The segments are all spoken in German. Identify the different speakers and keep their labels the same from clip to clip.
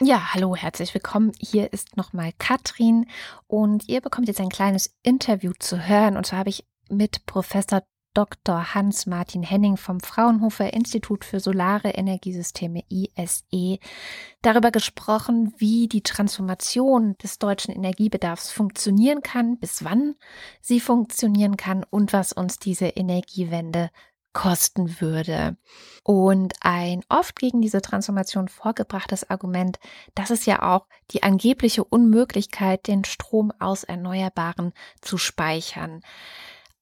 Speaker 1: Ja, hallo, herzlich willkommen. Hier ist nochmal Katrin und ihr bekommt jetzt ein kleines Interview zu hören. Und zwar habe ich mit Professor Dr. Hans-Martin Henning vom Fraunhofer Institut für Solare Energiesysteme ISE darüber gesprochen, wie die Transformation des deutschen Energiebedarfs funktionieren kann, bis wann sie funktionieren kann und was uns diese Energiewende kosten würde. Und ein oft gegen diese Transformation vorgebrachtes Argument, das ist ja auch die angebliche Unmöglichkeit, den Strom aus Erneuerbaren zu speichern.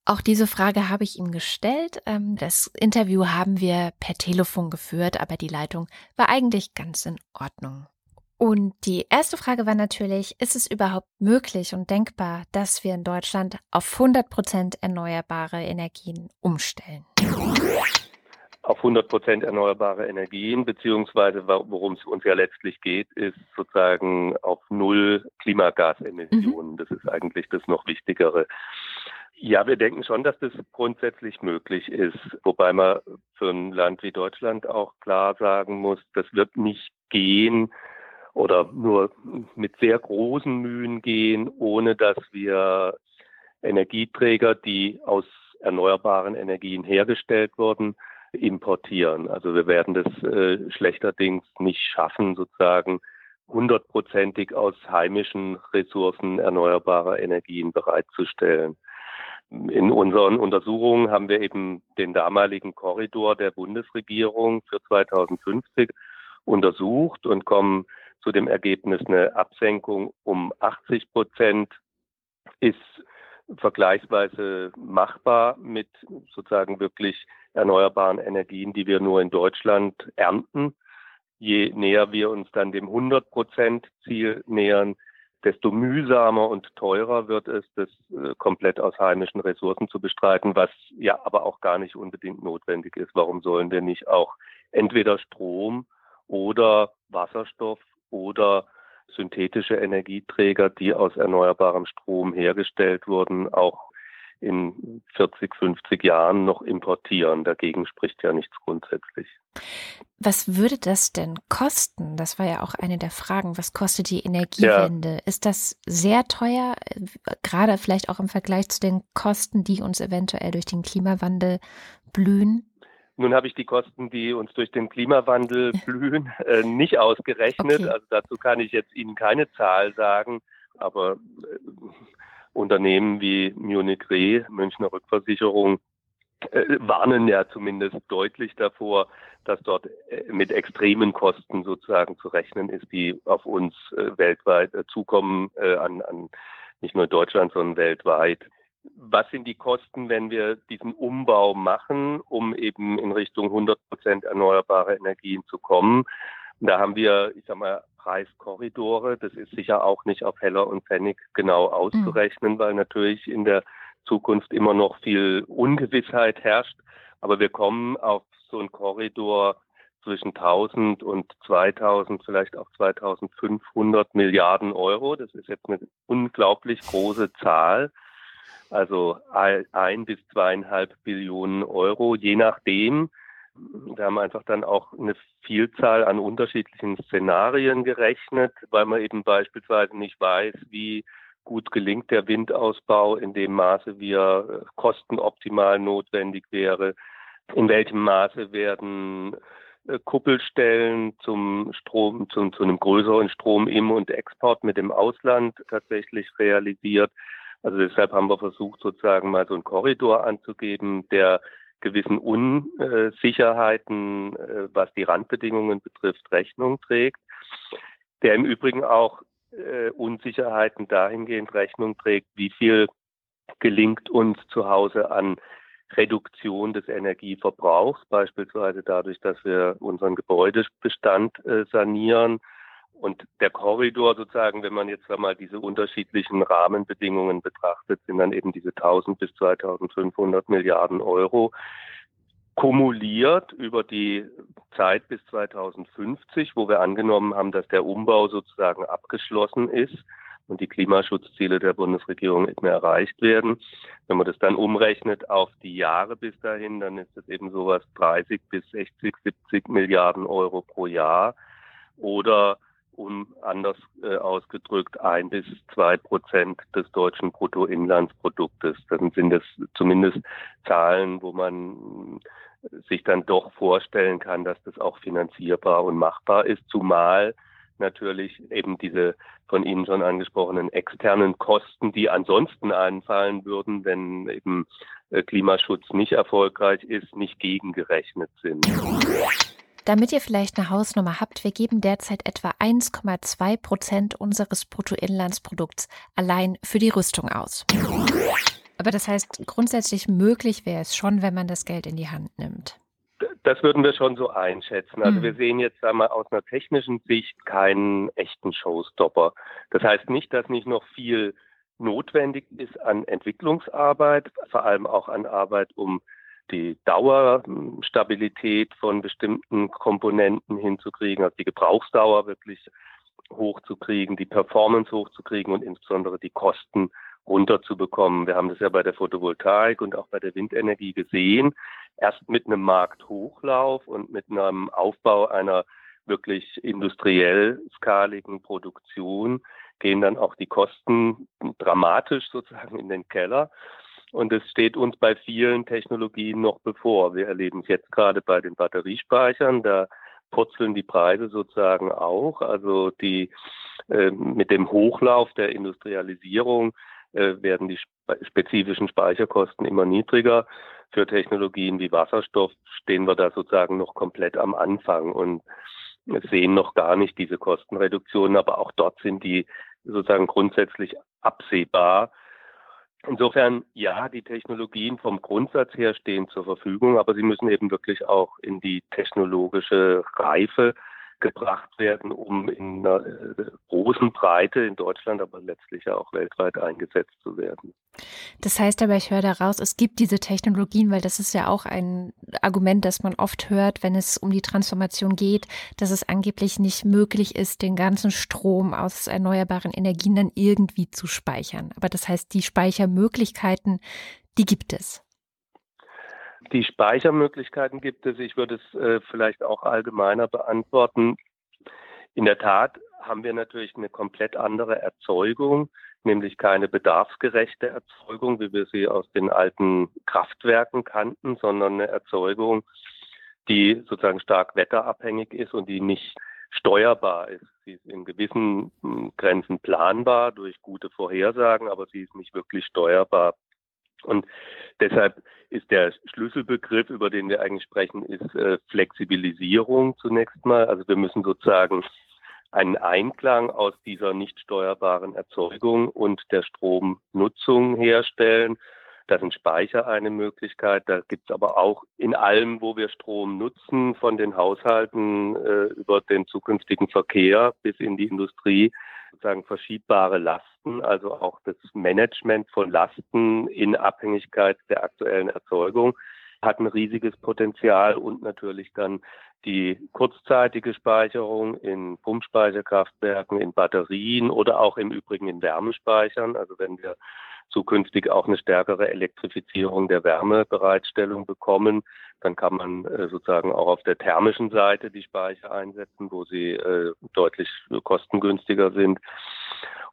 Speaker 1: Auch diese Frage habe ich ihm gestellt. Ähm, das Interview haben wir per Telefon geführt, aber die Leitung war eigentlich ganz in Ordnung. Und die erste Frage war natürlich, ist es überhaupt möglich und denkbar, dass wir in Deutschland auf 100 Prozent erneuerbare Energien umstellen?
Speaker 2: Auf 100 Prozent erneuerbare Energien, beziehungsweise worum es uns ja letztlich geht, ist sozusagen auf Null Klimagasemissionen. Mhm. Das ist eigentlich das noch Wichtigere. Ja, wir denken schon, dass das grundsätzlich möglich ist, wobei man für ein Land wie Deutschland auch klar sagen muss, das wird nicht gehen oder nur mit sehr großen Mühen gehen, ohne dass wir Energieträger, die aus erneuerbaren Energien hergestellt wurden, importieren. Also wir werden das äh, schlechterdings nicht schaffen, sozusagen hundertprozentig aus heimischen Ressourcen erneuerbarer Energien bereitzustellen. In unseren Untersuchungen haben wir eben den damaligen Korridor der Bundesregierung für 2050 untersucht und kommen zu dem Ergebnis, eine Absenkung um 80 Prozent ist vergleichsweise machbar mit sozusagen wirklich erneuerbaren Energien, die wir nur in Deutschland ernten. Je näher wir uns dann dem 100 Prozent Ziel nähern, desto mühsamer und teurer wird es, das äh, komplett aus heimischen Ressourcen zu bestreiten, was ja aber auch gar nicht unbedingt notwendig ist. Warum sollen wir nicht auch entweder Strom oder Wasserstoff oder synthetische Energieträger, die aus erneuerbarem Strom hergestellt wurden, auch in 40, 50 Jahren noch importieren. Dagegen spricht ja nichts grundsätzlich.
Speaker 1: Was würde das denn kosten? Das war ja auch eine der Fragen. Was kostet die Energiewende? Ja. Ist das sehr teuer, gerade vielleicht auch im Vergleich zu den Kosten, die uns eventuell durch den Klimawandel blühen?
Speaker 2: Nun habe ich die Kosten, die uns durch den Klimawandel blühen, äh, nicht ausgerechnet. Okay. Also dazu kann ich jetzt Ihnen keine Zahl sagen. Aber äh, Unternehmen wie Munich Re, Münchner Rückversicherung, äh, warnen ja zumindest deutlich davor, dass dort äh, mit extremen Kosten sozusagen zu rechnen ist, die auf uns äh, weltweit äh, zukommen, an, an nicht nur Deutschland, sondern weltweit. Was sind die Kosten, wenn wir diesen Umbau machen, um eben in Richtung 100 Prozent erneuerbare Energien zu kommen? Da haben wir, ich sag mal, Preiskorridore. Das ist sicher auch nicht auf Heller und Pfennig genau auszurechnen, mhm. weil natürlich in der Zukunft immer noch viel Ungewissheit herrscht. Aber wir kommen auf so einen Korridor zwischen 1000 und 2000, vielleicht auch 2500 Milliarden Euro. Das ist jetzt eine unglaublich große Zahl. Also ein bis zweieinhalb Billionen Euro, je nachdem, wir haben einfach dann auch eine Vielzahl an unterschiedlichen Szenarien gerechnet, weil man eben beispielsweise nicht weiß, wie gut gelingt der Windausbau in dem Maße, wie er äh, kostenoptimal notwendig wäre. In welchem Maße werden äh, Kuppelstellen zum Strom, zum, zu einem größeren Strom im und Export mit dem Ausland tatsächlich realisiert. Also deshalb haben wir versucht, sozusagen mal so einen Korridor anzugeben, der gewissen Unsicherheiten, äh, was die Randbedingungen betrifft, Rechnung trägt, der im Übrigen auch äh, Unsicherheiten dahingehend Rechnung trägt, wie viel gelingt uns zu Hause an Reduktion des Energieverbrauchs, beispielsweise dadurch, dass wir unseren Gebäudebestand äh, sanieren und der Korridor sozusagen, wenn man jetzt einmal diese unterschiedlichen Rahmenbedingungen betrachtet, sind dann eben diese 1000 bis 2500 Milliarden Euro kumuliert über die Zeit bis 2050, wo wir angenommen haben, dass der Umbau sozusagen abgeschlossen ist und die Klimaschutzziele der Bundesregierung nicht mehr erreicht werden. Wenn man das dann umrechnet auf die Jahre bis dahin, dann ist es eben sowas 30 bis 60, 70 Milliarden Euro pro Jahr oder um anders äh, ausgedrückt ein bis zwei Prozent des deutschen Bruttoinlandsproduktes. Dann sind das zumindest Zahlen, wo man sich dann doch vorstellen kann, dass das auch finanzierbar und machbar ist, zumal natürlich eben diese von Ihnen schon angesprochenen externen Kosten, die ansonsten anfallen würden, wenn eben äh, Klimaschutz nicht erfolgreich ist, nicht gegengerechnet sind.
Speaker 1: Damit ihr vielleicht eine Hausnummer habt, wir geben derzeit etwa 1,2 Prozent unseres Bruttoinlandsprodukts allein für die Rüstung aus. Aber das heißt, grundsätzlich möglich wäre es schon, wenn man das Geld in die Hand nimmt.
Speaker 2: Das würden wir schon so einschätzen. Also mhm. wir sehen jetzt einmal aus einer technischen Sicht keinen echten Showstopper. Das heißt nicht, dass nicht noch viel notwendig ist an Entwicklungsarbeit, vor allem auch an Arbeit, um die Dauerstabilität von bestimmten Komponenten hinzukriegen, also die Gebrauchsdauer wirklich hochzukriegen, die Performance hochzukriegen und insbesondere die Kosten runterzubekommen. Wir haben das ja bei der Photovoltaik und auch bei der Windenergie gesehen. Erst mit einem Markthochlauf und mit einem Aufbau einer wirklich industriell skaligen Produktion gehen dann auch die Kosten dramatisch sozusagen in den Keller. Und es steht uns bei vielen Technologien noch bevor. Wir erleben es jetzt gerade bei den Batteriespeichern. Da purzeln die Preise sozusagen auch. Also die äh, mit dem Hochlauf der Industrialisierung äh, werden die spezifischen Speicherkosten immer niedriger. Für Technologien wie Wasserstoff stehen wir da sozusagen noch komplett am Anfang und sehen noch gar nicht diese Kostenreduktionen, aber auch dort sind die sozusagen grundsätzlich absehbar. Insofern, ja, die Technologien vom Grundsatz her stehen zur Verfügung, aber sie müssen eben wirklich auch in die technologische Reife gebracht werden, um in einer äh, großen Breite in Deutschland, aber letztlich auch weltweit eingesetzt zu werden.
Speaker 1: Das heißt aber, ich höre daraus, es gibt diese Technologien, weil das ist ja auch ein Argument, das man oft hört, wenn es um die Transformation geht, dass es angeblich nicht möglich ist, den ganzen Strom aus erneuerbaren Energien dann irgendwie zu speichern. Aber das heißt, die Speichermöglichkeiten, die gibt es.
Speaker 2: Die Speichermöglichkeiten gibt es. Ich würde es äh, vielleicht auch allgemeiner beantworten. In der Tat haben wir natürlich eine komplett andere Erzeugung, nämlich keine bedarfsgerechte Erzeugung, wie wir sie aus den alten Kraftwerken kannten, sondern eine Erzeugung, die sozusagen stark wetterabhängig ist und die nicht steuerbar ist. Sie ist in gewissen hm, Grenzen planbar durch gute Vorhersagen, aber sie ist nicht wirklich steuerbar. Und deshalb ist der Schlüsselbegriff, über den wir eigentlich sprechen, ist äh, Flexibilisierung zunächst mal. Also wir müssen sozusagen einen Einklang aus dieser nicht steuerbaren Erzeugung und der Stromnutzung herstellen. Da sind Speicher eine Möglichkeit. Da gibt es aber auch in allem, wo wir Strom nutzen, von den Haushalten äh, über den zukünftigen Verkehr bis in die Industrie, sozusagen verschiebbare Lasten, also auch das Management von Lasten in Abhängigkeit der aktuellen Erzeugung hat ein riesiges Potenzial und natürlich dann die kurzzeitige Speicherung in Pumpspeicherkraftwerken, in Batterien oder auch im Übrigen in Wärmespeichern. Also wenn wir zukünftig auch eine stärkere Elektrifizierung der Wärmebereitstellung bekommen, dann kann man äh, sozusagen auch auf der thermischen Seite die Speicher einsetzen, wo sie äh, deutlich kostengünstiger sind.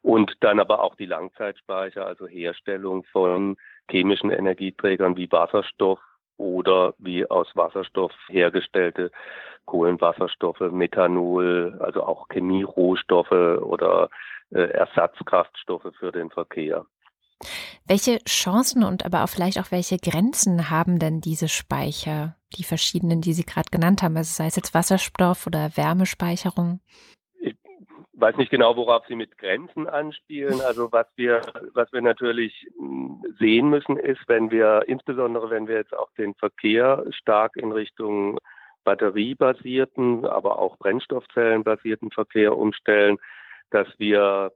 Speaker 2: Und dann aber auch die Langzeitspeicher, also Herstellung von chemischen Energieträgern wie Wasserstoff oder wie aus Wasserstoff hergestellte Kohlenwasserstoffe, Methanol, also auch Chemierohstoffe oder äh, Ersatzkraftstoffe für den Verkehr.
Speaker 1: Welche Chancen und aber auch vielleicht auch welche Grenzen haben denn diese Speicher, die verschiedenen, die Sie gerade genannt haben, also sei es jetzt Wasserstoff oder Wärmespeicherung?
Speaker 2: Ich weiß nicht genau, worauf Sie mit Grenzen anspielen. Also was wir, was wir natürlich hm, sehen müssen, ist, wenn wir, insbesondere wenn wir jetzt auch den Verkehr stark in Richtung batteriebasierten, aber auch brennstoffzellenbasierten Verkehr umstellen, dass wir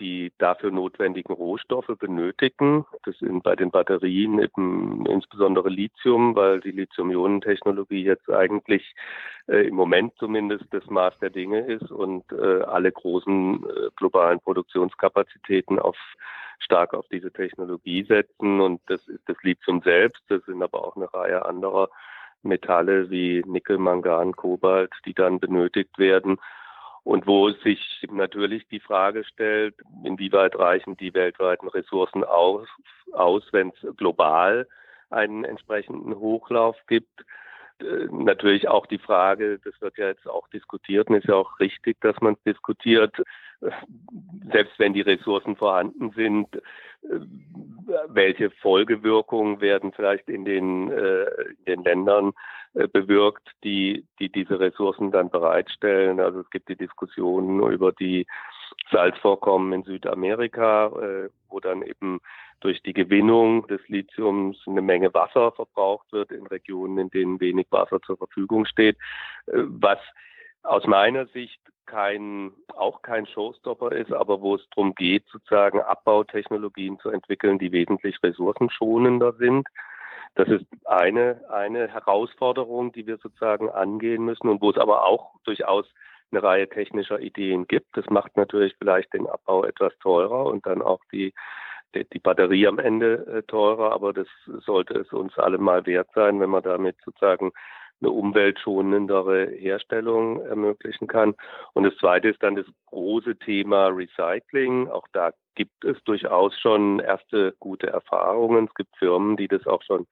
Speaker 2: die dafür notwendigen Rohstoffe benötigen. Das sind bei den Batterien eben insbesondere Lithium, weil die Lithium-Ionen-Technologie jetzt eigentlich äh, im Moment zumindest das Maß der Dinge ist und äh, alle großen äh, globalen Produktionskapazitäten auf stark auf diese Technologie setzen. Und das ist das Lithium selbst. Das sind aber auch eine Reihe anderer Metalle wie Nickel, Mangan, Kobalt, die dann benötigt werden. Und wo sich natürlich die Frage stellt, inwieweit reichen die weltweiten Ressourcen aus, aus wenn es global einen entsprechenden Hochlauf gibt. Äh, natürlich auch die Frage, das wird ja jetzt auch diskutiert und ist ja auch richtig, dass man es diskutiert, äh, selbst wenn die Ressourcen vorhanden sind, äh, welche Folgewirkungen werden vielleicht in den, in den Ländern bewirkt, die, die diese Ressourcen dann bereitstellen. Also es gibt die Diskussionen über die Salzvorkommen in Südamerika, wo dann eben durch die Gewinnung des Lithiums eine Menge Wasser verbraucht wird in Regionen, in denen wenig Wasser zur Verfügung steht, äh, was aus meiner Sicht kein, auch kein Showstopper ist, aber wo es darum geht, sozusagen Abbautechnologien zu entwickeln, die wesentlich ressourcenschonender sind. Das ist eine, eine Herausforderung, die wir sozusagen angehen müssen und wo es aber auch durchaus eine Reihe technischer Ideen gibt. Das macht natürlich vielleicht den Abbau etwas teurer und dann auch die die Batterie am Ende äh, teurer, aber das sollte es uns alle mal wert sein, wenn man damit sozusagen eine umweltschonendere Herstellung ermöglichen kann. Und das Zweite ist dann das große Thema Recycling. Auch da gibt es durchaus schon erste gute Erfahrungen. Es gibt Firmen, die das auch schon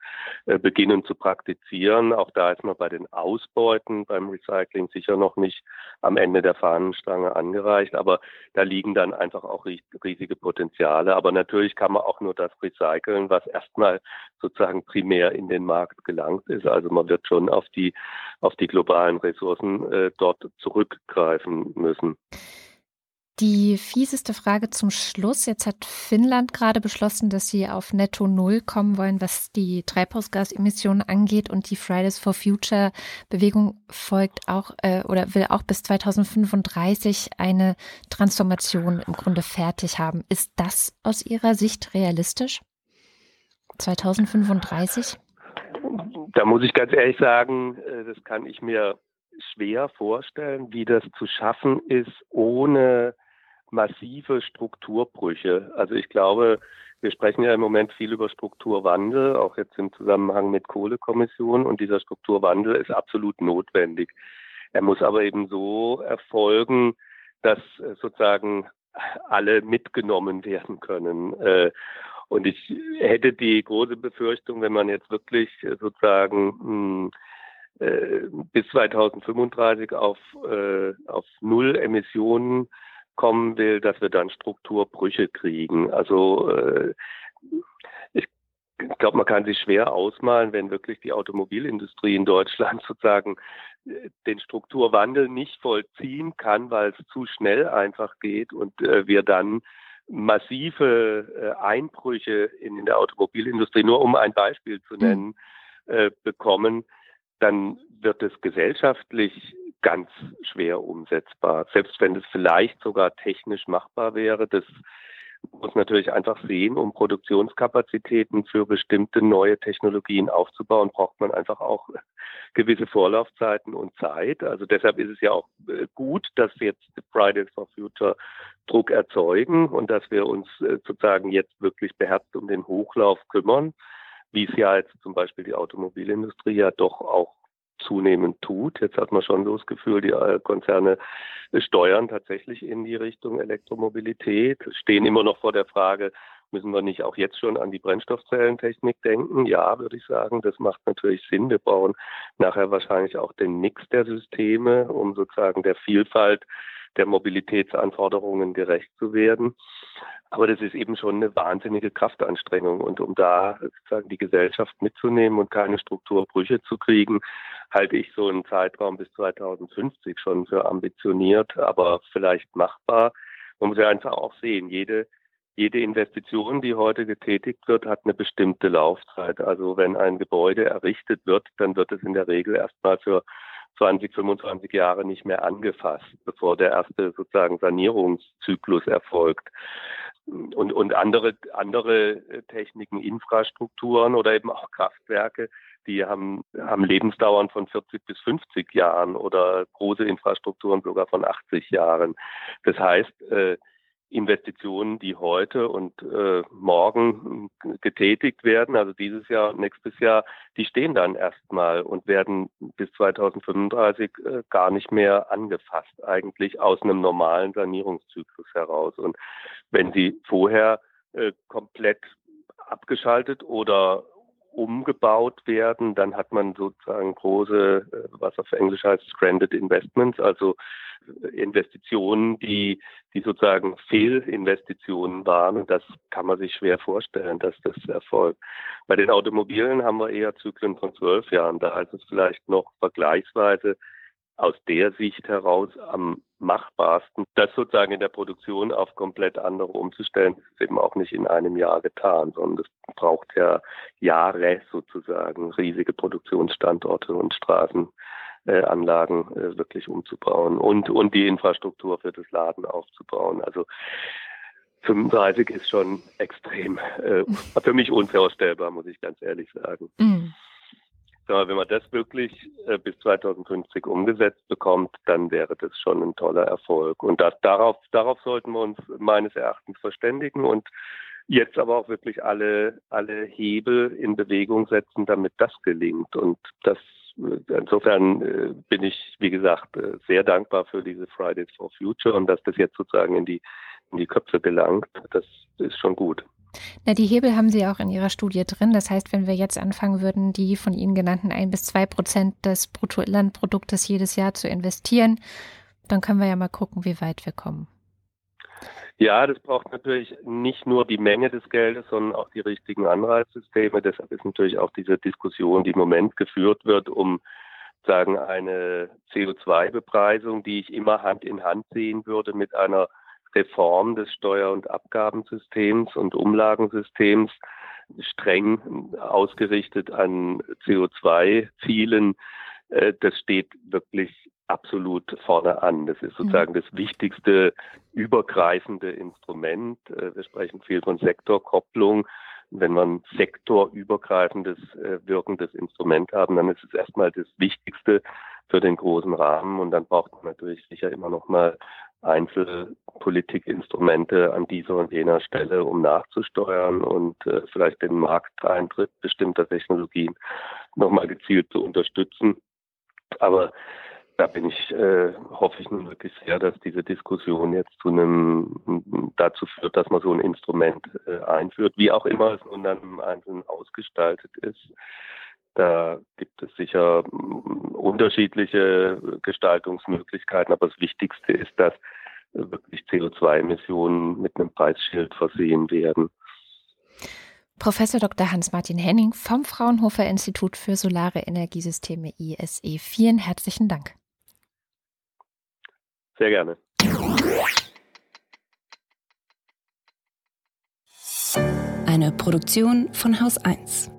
Speaker 2: äh, beginnen zu praktizieren. Auch da ist man bei den Ausbeuten beim Recycling sicher noch nicht am Ende der Fahnenstange angereicht, aber da liegen dann einfach auch riesige Potenziale. Aber natürlich kann man auch nur das recyceln, was erstmal sozusagen primär in den Markt gelangt ist. Also man wird schon auf die auf die globalen Ressourcen äh, dort zurückgreifen müssen.
Speaker 1: Die fieseste Frage zum Schluss. Jetzt hat Finnland gerade beschlossen, dass sie auf Netto Null kommen wollen, was die Treibhausgasemissionen angeht. Und die Fridays for Future Bewegung folgt auch äh, oder will auch bis 2035 eine Transformation im Grunde fertig haben. Ist das aus Ihrer Sicht realistisch? 2035?
Speaker 2: Da muss ich ganz ehrlich sagen, äh, das kann ich mir schwer vorstellen, wie das zu schaffen ist, ohne massive Strukturbrüche. Also ich glaube, wir sprechen ja im Moment viel über Strukturwandel, auch jetzt im Zusammenhang mit Kohlekommission. Und dieser Strukturwandel ist absolut notwendig. Er muss aber eben so erfolgen, dass äh, sozusagen alle mitgenommen werden können. Äh, und ich hätte die große Befürchtung, wenn man jetzt wirklich äh, sozusagen hm, bis 2035 auf, auf Null Emissionen kommen will, dass wir dann Strukturbrüche kriegen. Also äh, ich glaube, man kann sich schwer ausmalen, wenn wirklich die Automobilindustrie in Deutschland sozusagen äh, den Strukturwandel nicht vollziehen kann, weil es zu schnell einfach geht und äh, wir dann massive äh, Einbrüche in, der Automobilindustrie, nur um ein Beispiel zu mhm. nennen, bekommen, dann wird es gesellschaftlich ganz schwer umsetzbar. Selbst wenn es vielleicht sogar technisch machbar wäre, das muss natürlich einfach sehen, um Produktionskapazitäten für bestimmte neue Technologien aufzubauen, braucht man einfach auch gewisse Vorlaufzeiten und Zeit. Also deshalb ist es ja auch äh, gut, dass jetzt Fridays for Future Druck erzeugen und dass wir uns äh, sozusagen jetzt wirklich beherzt um den Hochlauf kümmern, wie es ja jetzt zum Beispiel die Automobilindustrie ja doch auch zunehmend tut. Jetzt hat man schon so das Gefühl, die äh, Konzerne steuern tatsächlich in die Richtung Elektromobilität, stehen immer noch vor der Frage, müssen wir nicht auch jetzt schon an die Brennstoffzellentechnik denken? Ja, würde ich sagen, das macht natürlich Sinn. Wir brauchen nachher wahrscheinlich auch den Mix der Systeme, um sozusagen der Vielfalt der Mobilitätsanforderungen gerecht zu werden. Aber das ist eben schon eine wahnsinnige Kraftanstrengung. Und um da sozusagen die Gesellschaft mitzunehmen und keine Strukturbrüche zu kriegen, halte ich so einen Zeitraum bis 2050 schon für ambitioniert, aber vielleicht machbar. Man muss ja einfach auch sehen, jede, jede Investition, die heute getätigt wird, hat eine bestimmte Laufzeit. Also wenn ein Gebäude errichtet wird, dann wird es in der Regel erstmal für 20, 25 Jahre nicht mehr angefasst, bevor der erste sozusagen Sanierungszyklus erfolgt und, und andere, andere äh, Techniken, Infrastrukturen oder eben auch Kraftwerke, die haben, haben Lebensdauern von 40 bis 50 Jahren oder große Infrastrukturen sogar von 80 Jahren. Das heißt, äh, Investitionen, die heute und äh, morgen getätigt werden, also dieses Jahr und nächstes Jahr, die stehen dann erstmal und werden bis 2035 äh, gar nicht mehr angefasst, eigentlich aus einem normalen Sanierungszyklus heraus. Und wenn sie vorher äh, komplett abgeschaltet oder umgebaut werden, dann hat man sozusagen große, äh, was auf Englisch heißt, stranded investments, also äh, Investitionen, die, die sozusagen Fehlinvestitionen waren. Und das kann man sich schwer vorstellen, dass das erfolgt. Bei den Automobilen haben wir eher Zyklen von zwölf Jahren. Da ist es vielleicht noch vergleichsweise aus der Sicht heraus am machbarsten. Das sozusagen in der Produktion auf komplett andere umzustellen, ist eben auch nicht in einem Jahr getan, sondern es braucht ja Jahre sozusagen, riesige Produktionsstandorte und Straßenanlagen äh, wirklich umzubauen und, und die Infrastruktur für das Laden aufzubauen. Also 35 ist schon extrem, äh, für mich unvorstellbar, muss ich ganz ehrlich sagen. Mhm wenn man das wirklich äh, bis 2050 umgesetzt bekommt, dann wäre das schon ein toller Erfolg. Und das, darauf, darauf sollten wir uns meines Erachtens verständigen und jetzt aber auch wirklich alle, alle Hebel in Bewegung setzen, damit das gelingt. Und das äh, insofern äh, bin ich, wie gesagt, äh, sehr dankbar für diese Fridays for Future und dass das jetzt sozusagen in die, in die Köpfe gelangt. Das ist schon gut.
Speaker 1: Na, die Hebel haben Sie auch in Ihrer Studie drin. Das heißt, wenn wir jetzt anfangen würden, die von Ihnen genannten ein bis zwei Prozent des Bruttoinlandproduktes jedes Jahr zu investieren, dann können wir ja mal gucken, wie weit wir kommen.
Speaker 2: Ja, das braucht natürlich nicht nur die Menge des Geldes, sondern auch die richtigen Anreizsysteme. Deshalb ist natürlich auch diese Diskussion, die im Moment geführt wird, um sagen eine CO2-Bepreisung, die ich immer Hand in Hand sehen würde mit einer Reform des Steuer- und Abgabensystems und Umlagensystems streng ausgerichtet an CO2-Zielen. Äh, das steht wirklich absolut vorne an. Das ist sozusagen das wichtigste übergreifende Instrument. Äh, wir sprechen viel von Sektorkopplung. Wenn man sektorübergreifendes äh, wirkendes Instrument haben, dann ist es erstmal das Wichtigste für den großen Rahmen und dann braucht man natürlich sicher immer noch mal Einzelpolitikinstrumente an dieser und jener Stelle, um nachzusteuern und äh, vielleicht den Markteintritt bestimmter Technologien nochmal gezielt zu unterstützen. Aber da bin ich, äh, hoffe ich nun wirklich sehr, dass diese Diskussion jetzt zu einem dazu führt, dass man so ein Instrument äh, einführt, wie auch immer es nun dann im Einzelnen ausgestaltet ist. Da gibt es sicher mm, unterschiedliche Gestaltungsmöglichkeiten, aber das Wichtigste ist, dass wirklich CO2-Emissionen mit einem Preisschild versehen werden.
Speaker 1: Professor Dr. Hans-Martin Henning vom Fraunhofer Institut für Solare Energiesysteme ISE. Vielen herzlichen Dank.
Speaker 2: Sehr gerne.
Speaker 3: Eine Produktion von Haus 1.